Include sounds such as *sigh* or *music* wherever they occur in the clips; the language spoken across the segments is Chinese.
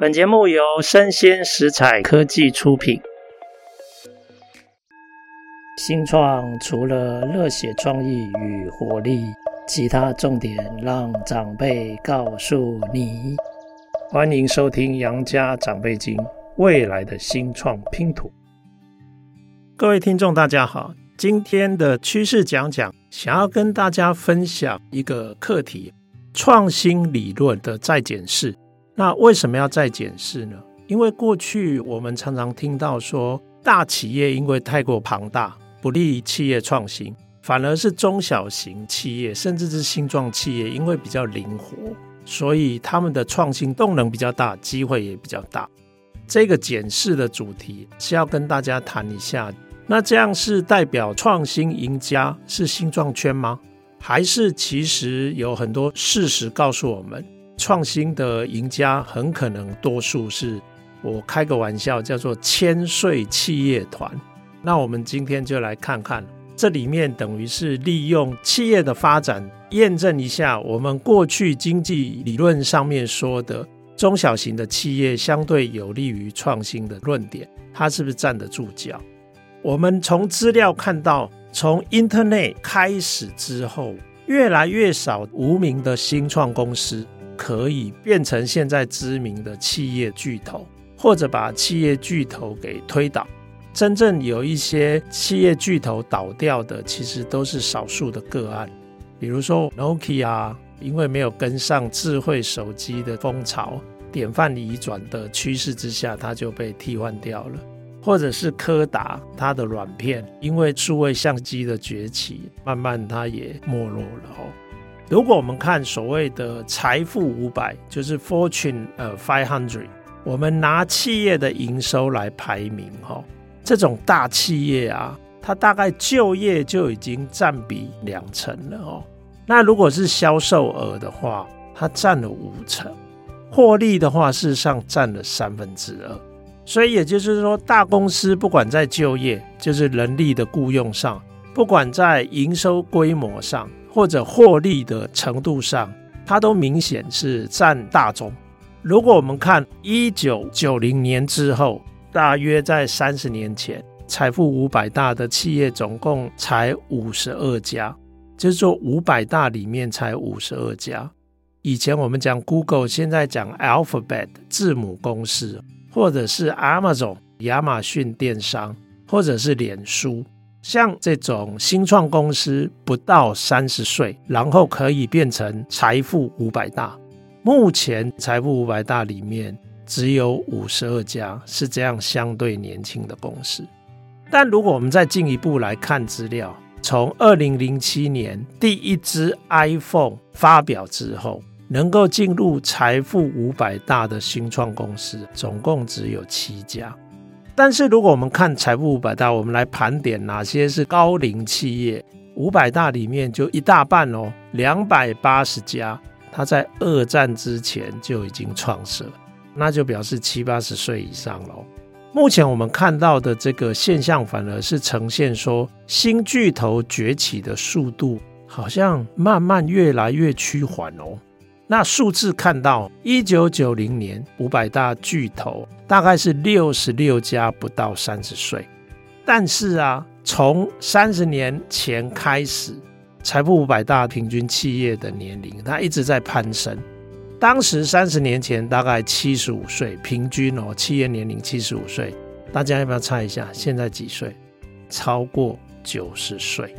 本节目由生鲜食材科技出品。新创除了热血创意与活力，其他重点让长辈告诉你。欢迎收听《杨家长辈经》，未来的新创拼图。各位听众，大家好，今天的趋势讲讲，想要跟大家分享一个课题：创新理论的再检视。那为什么要再检视呢？因为过去我们常常听到说，大企业因为太过庞大，不利于企业创新，反而是中小型企业，甚至是新创企业，因为比较灵活，所以他们的创新动能比较大，机会也比较大。这个检视的主题是要跟大家谈一下，那这样是代表创新赢家是新创圈吗？还是其实有很多事实告诉我们？创新的赢家很可能多数是我开个玩笑叫做千岁企业团。那我们今天就来看看这里面等于是利用企业的发展验证一下我们过去经济理论上面说的中小型的企业相对有利于创新的论点，它是不是站得住脚？我们从资料看到，从 Internet 开始之后，越来越少无名的新创公司。可以变成现在知名的企业巨头，或者把企业巨头给推倒。真正有一些企业巨头倒掉的，其实都是少数的个案。比如说 Nokia，因为没有跟上智慧手机的风潮，典范移转的趋势之下，它就被替换掉了。或者是柯达，它的软片因为数位相机的崛起，慢慢它也没落了。如果我们看所谓的财富五百，就是 Fortune 呃 Five Hundred，我们拿企业的营收来排名哈，这种大企业啊，它大概就业就已经占比两成了哦。那如果是销售额的话，它占了五成，获利的话，事实上占了三分之二。所以也就是说，大公司不管在就业，就是人力的雇用上，不管在营收规模上。或者获利的程度上，它都明显是占大宗。如果我们看一九九零年之后，大约在三十年前，财富五百大的企业总共才五十二家，就是说五百大里面才五十二家。以前我们讲 Google，现在讲 Alphabet 字母公司，或者是 Amazon 亚马逊电商，或者是脸书。像这种新创公司不到三十岁，然后可以变成财富五百大。目前财富五百大里面只有五十二家是这样相对年轻的公司。但如果我们再进一步来看资料，从二零零七年第一支 iPhone 发表之后，能够进入财富五百大的新创公司，总共只有七家。但是如果我们看财富五百大，我们来盘点哪些是高龄企业，五百大里面就一大半哦，两百八十家，它在二战之前就已经创设，那就表示七八十岁以上喽。目前我们看到的这个现象，反而是呈现说新巨头崛起的速度好像慢慢越来越趋缓哦。那数字看到，一九九零年五百大巨头大概是六十六家，不到三十岁。但是啊，从三十年前开始，财富五百大平均企业的年龄它一直在攀升。当时三十年前大概七十五岁，平均哦，企业年龄七十五岁。大家要不要猜一下，现在几岁？超过九十岁。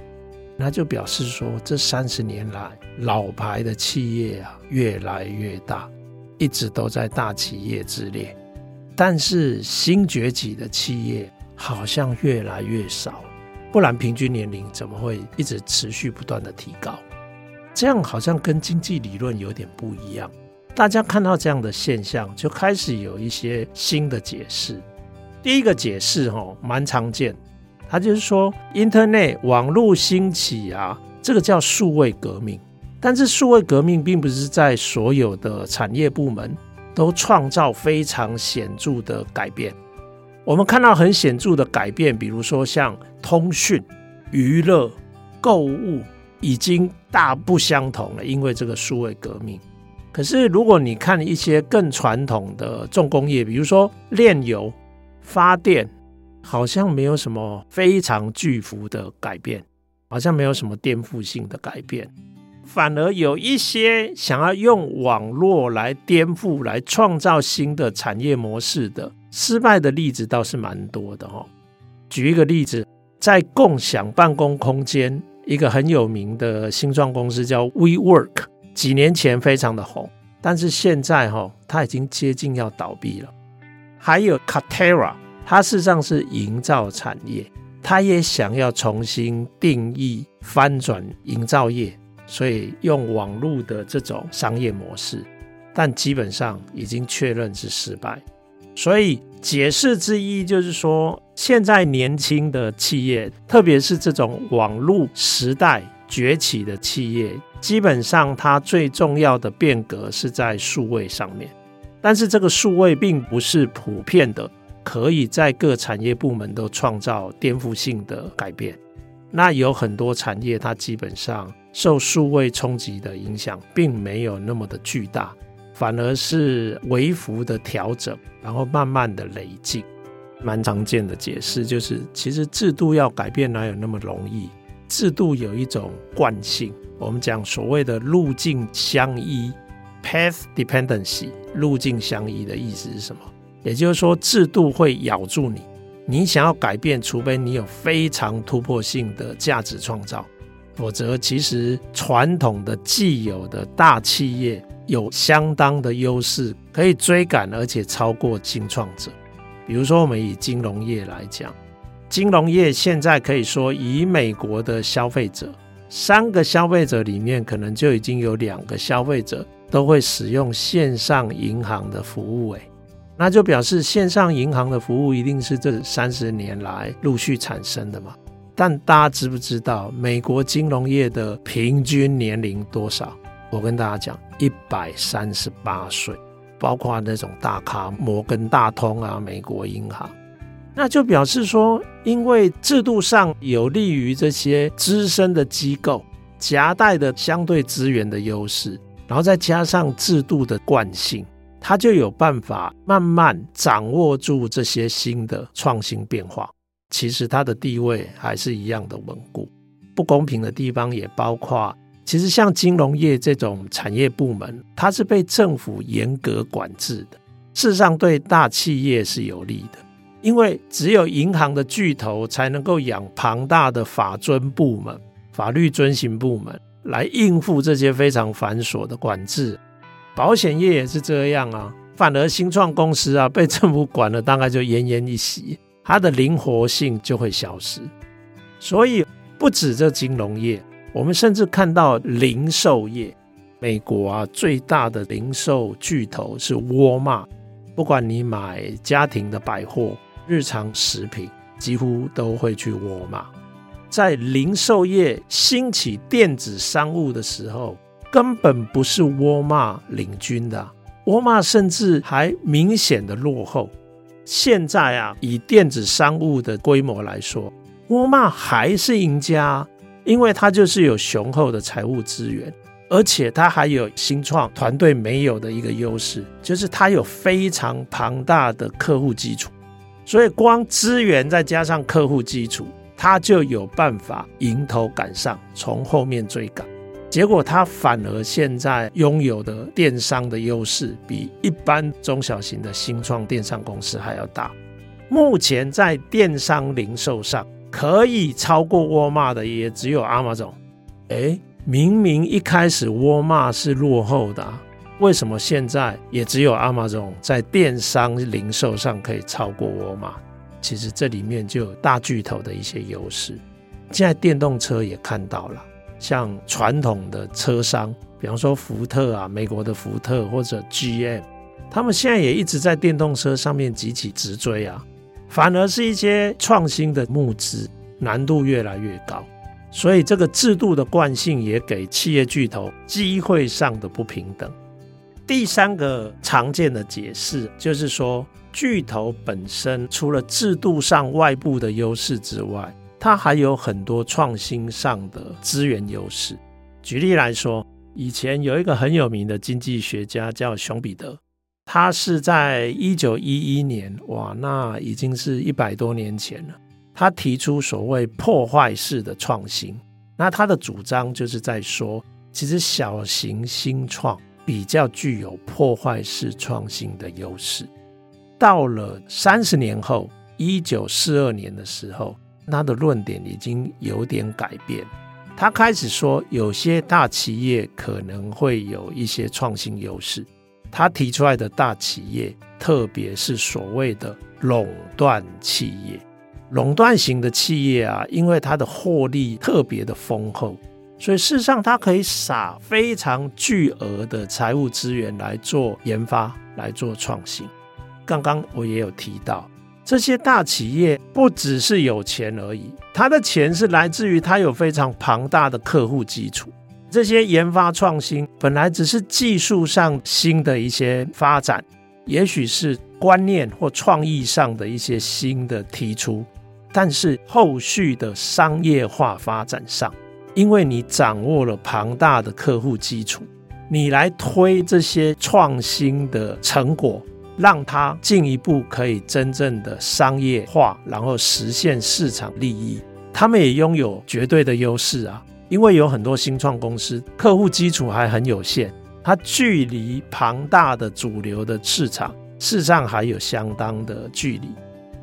那就表示说，这三十年来老牌的企业啊越来越大，一直都在大企业之列。但是新崛起的企业好像越来越少，不然平均年龄怎么会一直持续不断的提高？这样好像跟经济理论有点不一样。大家看到这样的现象，就开始有一些新的解释。第一个解释哦，蛮常见。他就是说，Internet 网络兴起啊，这个叫数位革命。但是数位革命并不是在所有的产业部门都创造非常显著的改变。我们看到很显著的改变，比如说像通讯、娱乐、购物已经大不相同了，因为这个数位革命。可是如果你看一些更传统的重工业，比如说炼油、发电，好像没有什么非常巨幅的改变，好像没有什么颠覆性的改变。反而有一些想要用网络来颠覆、来创造新的产业模式的失败的例子倒是蛮多的哦。举一个例子，在共享办公空间，一个很有名的新创公司叫 WeWork，几年前非常的红，但是现在哈，它已经接近要倒闭了。还有 Katerra，它事实上是营造产业，它也想要重新定义、翻转营造业。所以用网络的这种商业模式，但基本上已经确认是失败。所以解释之一就是说，现在年轻的企业，特别是这种网络时代崛起的企业，基本上它最重要的变革是在数位上面。但是这个数位并不是普遍的，可以在各产业部门都创造颠覆性的改变。那有很多产业，它基本上受数位冲击的影响，并没有那么的巨大，反而是微幅的调整，然后慢慢的累进。蛮常见的解释就是，其实制度要改变哪有那么容易？制度有一种惯性，我们讲所谓的路径相依 （path dependency）。路径相依的意思是什么？也就是说，制度会咬住你。你想要改变，除非你有非常突破性的价值创造，否则其实传统的既有的大企业有相当的优势，可以追赶而且超过新创者。比如说，我们以金融业来讲，金融业现在可以说，以美国的消费者，三个消费者里面，可能就已经有两个消费者都会使用线上银行的服务。诶。那就表示线上银行的服务一定是这三十年来陆续产生的嘛？但大家知不知道美国金融业的平均年龄多少？我跟大家讲，一百三十八岁，包括那种大咖摩根大通啊、美国银行，那就表示说，因为制度上有利于这些资深的机构夹带的相对资源的优势，然后再加上制度的惯性。他就有办法慢慢掌握住这些新的创新变化，其实他的地位还是一样的稳固。不公平的地方也包括，其实像金融业这种产业部门，它是被政府严格管制的。事实上，对大企业是有利的，因为只有银行的巨头才能够养庞大的法遵部门、法律遵行部门来应付这些非常繁琐的管制。保险业也是这样啊，反而新创公司啊 *laughs* 被政府管了，大概就奄奄一息，它的灵活性就会消失。所以不止这金融业，我们甚至看到零售业，美国啊最大的零售巨头是沃尔玛，不管你买家庭的百货、日常食品，几乎都会去沃尔玛。在零售业兴起电子商务的时候。根本不是沃尔玛领军的，沃尔玛甚至还明显的落后。现在啊，以电子商务的规模来说，沃尔玛还是赢家，因为它就是有雄厚的财务资源，而且它还有新创团队没有的一个优势，就是它有非常庞大的客户基础。所以光资源再加上客户基础，它就有办法迎头赶上，从后面追赶。结果，他反而现在拥有的电商的优势，比一般中小型的新创电商公司还要大。目前在电商零售上，可以超过沃尔玛的也只有 Amazon。诶，明明一开始沃尔玛是落后的，为什么现在也只有 Amazon 在电商零售上可以超过沃尔玛？其实这里面就有大巨头的一些优势。现在电动车也看到了。像传统的车商，比方说福特啊，美国的福特或者 GM，他们现在也一直在电动车上面急起直追啊。反而是一些创新的募资难度越来越高，所以这个制度的惯性也给企业巨头机会上的不平等。第三个常见的解释就是说，巨头本身除了制度上外部的优势之外，它还有很多创新上的资源优势。举例来说，以前有一个很有名的经济学家叫熊彼得，他是在一九一一年，哇，那已经是一百多年前了。他提出所谓破坏式的创新，那他的主张就是在说，其实小型新创比较具有破坏式创新的优势。到了三十年后，一九四二年的时候，他的论点已经有点改变。他开始说，有些大企业可能会有一些创新优势。他提出来的大企业，特别是所谓的垄断企业。垄断型的企业啊，因为它的获利特别的丰厚，所以事实上它可以撒非常巨额的财务资源来做研发、来做创新。刚刚我也有提到，这些大企业不只是有钱而已，它的钱是来自于它有非常庞大的客户基础。这些研发创新本来只是技术上新的一些发展，也许是观念或创意上的一些新的提出。但是后续的商业化发展上，因为你掌握了庞大的客户基础，你来推这些创新的成果，让它进一步可以真正的商业化，然后实现市场利益。他们也拥有绝对的优势啊，因为有很多新创公司客户基础还很有限，它距离庞大的主流的市场，事实上还有相当的距离。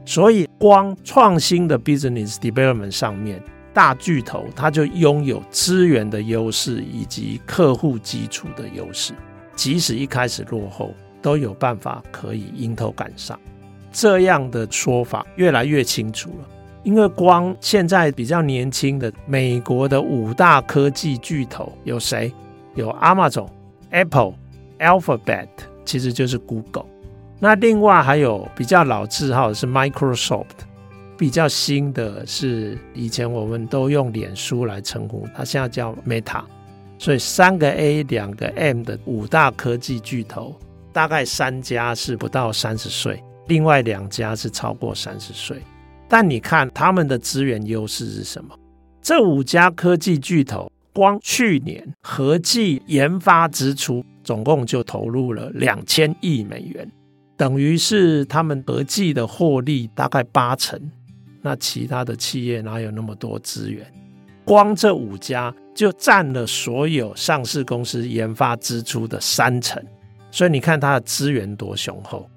所以，光创新的 business development 上面，大巨头它就拥有资源的优势以及客户基础的优势，即使一开始落后，都有办法可以迎头赶上。这样的说法越来越清楚了，因为光现在比较年轻的美国的五大科技巨头有谁？有 Amazon、Apple、Alphabet，其实就是 Google。那另外还有比较老字号的是 Microsoft，比较新的是以前我们都用脸书来称呼，它现在叫 Meta。所以三个 A 两个 M 的五大科技巨头，大概三家是不到三十岁，另外两家是超过三十岁。但你看他们的资源优势是什么？这五家科技巨头光去年合计研发支出总共就投入了两千亿美元。等于是他们合计的获利大概八成，那其他的企业哪有那么多资源？光这五家就占了所有上市公司研发支出的三成，所以你看它的资源多雄厚。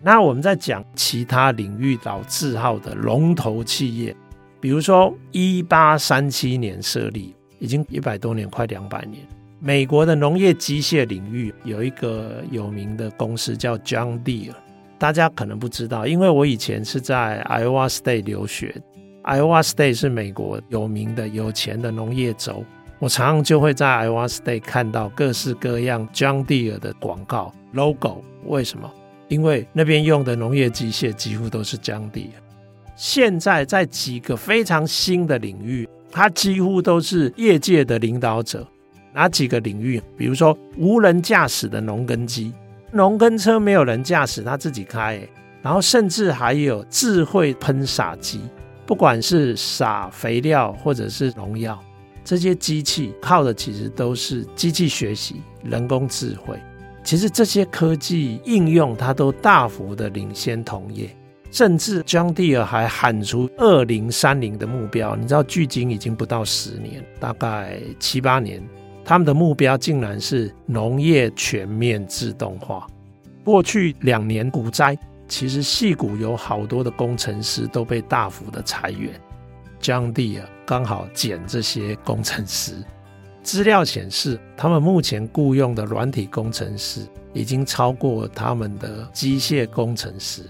那我们在讲其他领域老字号的龙头企业，比如说一八三七年设立，已经一百多年，快两百年。美国的农业机械领域有一个有名的公司叫 John Deere，大家可能不知道，因为我以前是在 Iowa State 留学，Iowa State 是美国有名的有钱的农业州，我常常就会在 Iowa State 看到各式各样 John Deere 的广告 logo。为什么？因为那边用的农业机械几乎都是 John Deere。现在在几个非常新的领域，它几乎都是业界的领导者。哪几个领域？比如说无人驾驶的农耕机，农耕车没有人驾驶，它自己开。然后甚至还有智慧喷洒机，不管是撒肥料或者是农药，这些机器靠的其实都是机器学习、人工智慧。其实这些科技应用，它都大幅的领先同业。甚至 John deer 还喊出二零三零的目标，你知道，距今已经不到十年，大概七八年。他们的目标竟然是农业全面自动化。过去两年股灾，其实矽谷有好多的工程师都被大幅的裁员，John deer 刚好捡这些工程师。资料显示，他们目前雇佣的软体工程师已经超过他们的机械工程师。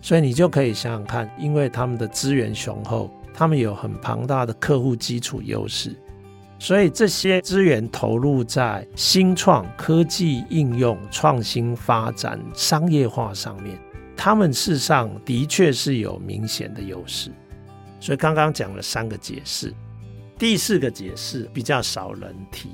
所以你就可以想想看，因为他们的资源雄厚，他们有很庞大的客户基础优势。所以这些资源投入在新创科技应用、创新发展、商业化上面，他们事实上的确是有明显的优势。所以刚刚讲了三个解释，第四个解释比较少人提，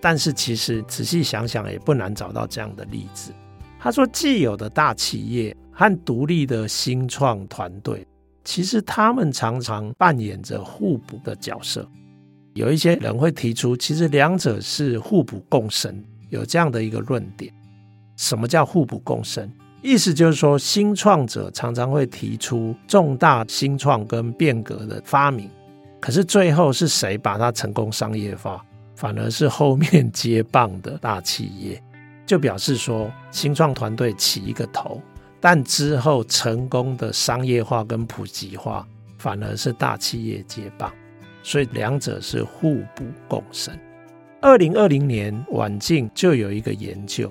但是其实仔细想想也不难找到这样的例子。他说，既有的大企业和独立的新创团队，其实他们常常扮演着互补的角色。有一些人会提出，其实两者是互补共生，有这样的一个论点。什么叫互补共生？意思就是说，新创者常常会提出重大新创跟变革的发明，可是最后是谁把它成功商业化？反而是后面接棒的大企业，就表示说，新创团队起一个头，但之后成功的商业化跟普及化，反而是大企业接棒。所以两者是互补共生。二零二零年，晚近就有一个研究，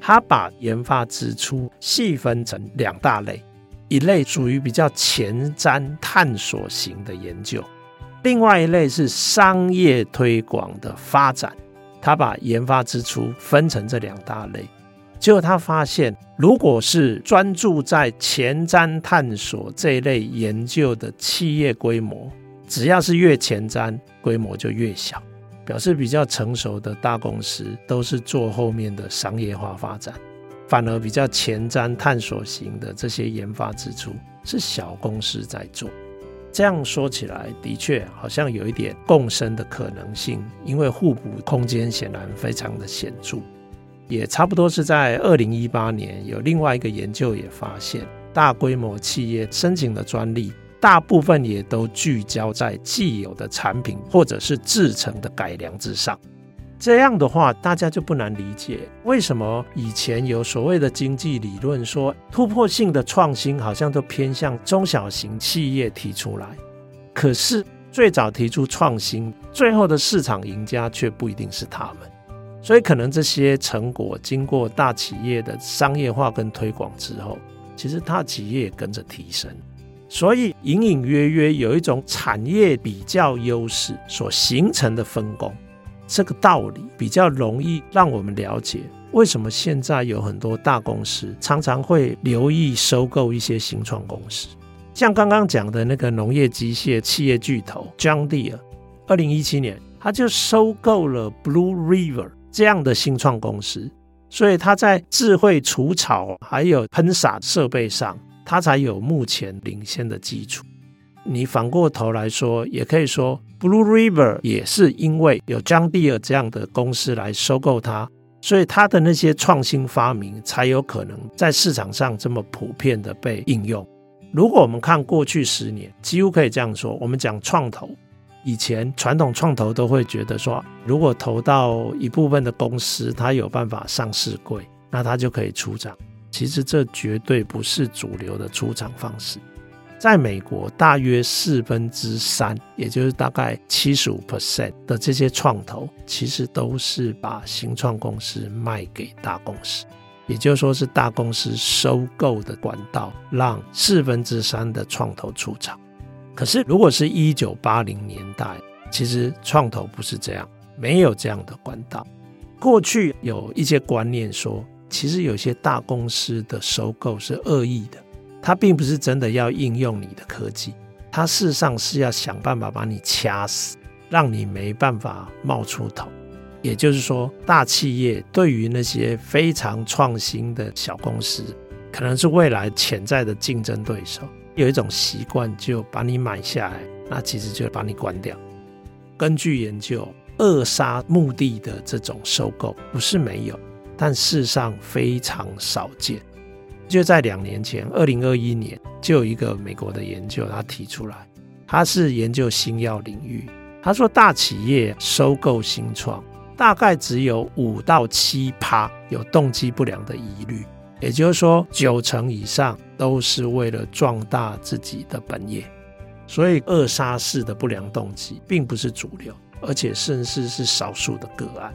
他把研发支出细分成两大类，一类属于比较前瞻探索型的研究，另外一类是商业推广的发展。他把研发支出分成这两大类，结果他发现，如果是专注在前瞻探索这一类研究的企业规模。只要是越前瞻，规模就越小，表示比较成熟的大公司都是做后面的商业化发展，反而比较前瞻探索型的这些研发支出是小公司在做。这样说起来，的确好像有一点共生的可能性，因为互补空间显然非常的显著。也差不多是在二零一八年，有另外一个研究也发现，大规模企业申请的专利。大部分也都聚焦在既有的产品或者是制成的改良之上。这样的话，大家就不难理解为什么以前有所谓的经济理论说突破性的创新好像都偏向中小型企业提出来，可是最早提出创新，最后的市场赢家却不一定是他们。所以，可能这些成果经过大企业的商业化跟推广之后，其实大企业也跟着提升。所以隐隐约约有一种产业比较优势所形成的分工，这个道理比较容易让我们了解为什么现在有很多大公司常常会留意收购一些新创公司，像刚刚讲的那个农业机械企业巨头 John Deere，二零一七年他就收购了 Blue River 这样的新创公司，所以他在智慧除草还有喷洒设备上。它才有目前领先的基础。你反过头来说，也可以说，Blue River 也是因为有 John Deere 这样的公司来收购它，所以它的那些创新发明才有可能在市场上这么普遍的被应用。如果我们看过去十年，几乎可以这样说，我们讲创投，以前传统创投都会觉得说，如果投到一部分的公司，它有办法上市柜，那它就可以出场。其实这绝对不是主流的出场方式。在美国，大约四分之三，也就是大概七十五 percent 的这些创投，其实都是把新创公司卖给大公司，也就是说是大公司收购的管道，让四分之三的创投出场。可是，如果是一九八零年代，其实创投不是这样，没有这样的管道。过去有一些观念说，其实有些大公司的收购是恶意的，它并不是真的要应用你的科技，它事实上是要想办法把你掐死，让你没办法冒出头。也就是说，大企业对于那些非常创新的小公司，可能是未来潜在的竞争对手，有一种习惯，就把你买下来，那其实就把你关掉。根据研究，扼杀目的的这种收购不是没有。但事实上非常少见。就在两年前，二零二一年，就有一个美国的研究，他提出来，他是研究新药领域。他说，大企业收购新创，大概只有五到七趴有动机不良的疑虑，也就是说，九成以上都是为了壮大自己的本业。所以，扼杀式的不良动机并不是主流，而且甚至是少数的个案。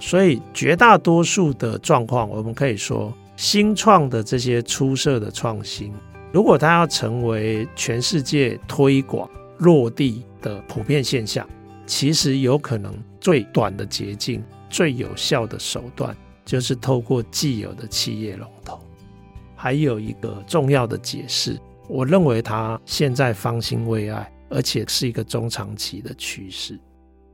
所以，绝大多数的状况，我们可以说，新创的这些出色的创新，如果它要成为全世界推广落地的普遍现象，其实有可能最短的捷径、最有效的手段，就是透过既有的企业龙头。还有一个重要的解释，我认为它现在方兴未艾，而且是一个中长期的趋势。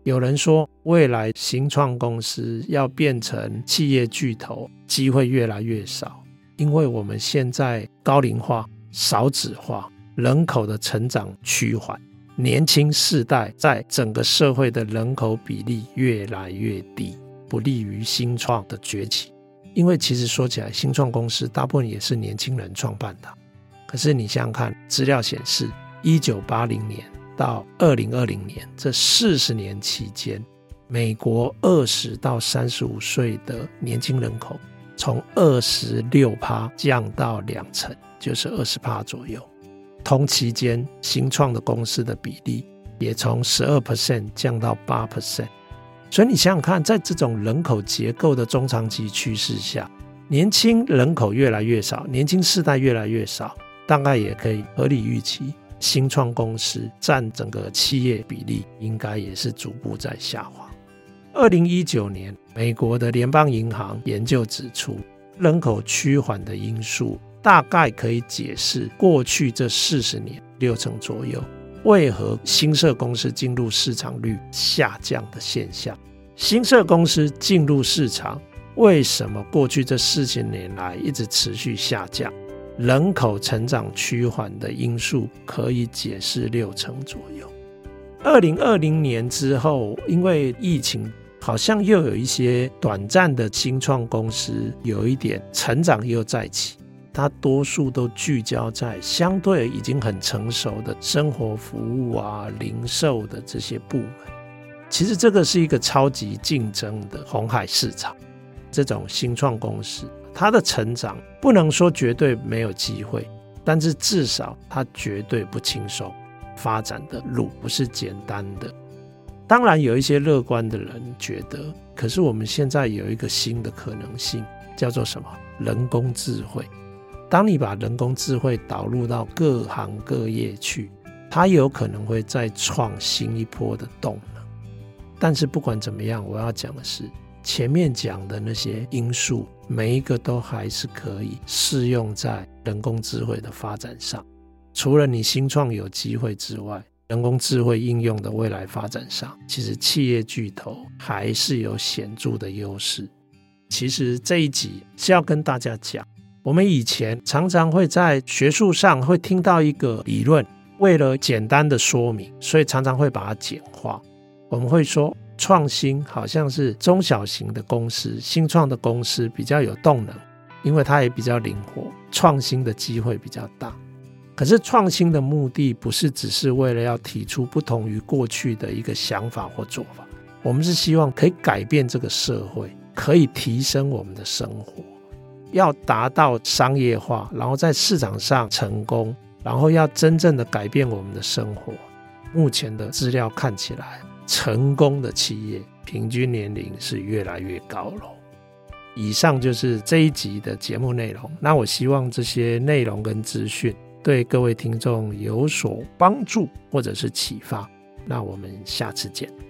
有人说，未来新创公司要变成企业巨头，机会越来越少，因为我们现在高龄化、少子化，人口的成长趋缓，年轻世代在整个社会的人口比例越来越低，不利于新创的崛起。因为其实说起来，新创公司大部分也是年轻人创办的。可是你想想看，资料显示，一九八零年到二零二零年这四十年期间，美国二十到三十五岁的年轻人口从二十六趴降到两成，就是二十趴左右。同期间，新创的公司的比例也从十二 percent 降到八 percent。所以你想想看，在这种人口结构的中长期趋势下，年轻人口越来越少，年轻世代越来越少，大概也可以合理预期，新创公司占整个企业比例应该也是逐步在下滑。二零一九年，美国的联邦银行研究指出，人口趋缓的因素大概可以解释过去这四十年六成左右。为何新设公司进入市场率下降的现象？新设公司进入市场，为什么过去这四十年来一直持续下降？人口成长趋缓的因素可以解释六成左右。二零二零年之后，因为疫情，好像又有一些短暂的新创公司有一点成长又再起。它多数都聚焦在相对已经很成熟的生活服务啊、零售的这些部门。其实这个是一个超级竞争的红海市场。这种新创公司，他的成长不能说绝对没有机会，但是至少他绝对不轻松。发展的路不是简单的。当然，有一些乐观的人觉得，可是我们现在有一个新的可能性，叫做什么？人工智慧。当你把人工智慧导入到各行各业去，它有可能会再创新一波的动能。但是不管怎么样，我要讲的是，前面讲的那些因素，每一个都还是可以适用在人工智慧的发展上。除了你新创有机会之外，人工智慧应用的未来发展上，其实企业巨头还是有显著的优势。其实这一集是要跟大家讲。我们以前常常会在学术上会听到一个理论，为了简单的说明，所以常常会把它简化。我们会说，创新好像是中小型的公司、新创的公司比较有动能，因为它也比较灵活，创新的机会比较大。可是创新的目的不是只是为了要提出不同于过去的一个想法或做法，我们是希望可以改变这个社会，可以提升我们的生活。要达到商业化，然后在市场上成功，然后要真正的改变我们的生活。目前的资料看起来，成功的企业平均年龄是越来越高了。以上就是这一集的节目内容。那我希望这些内容跟资讯对各位听众有所帮助或者是启发。那我们下次见。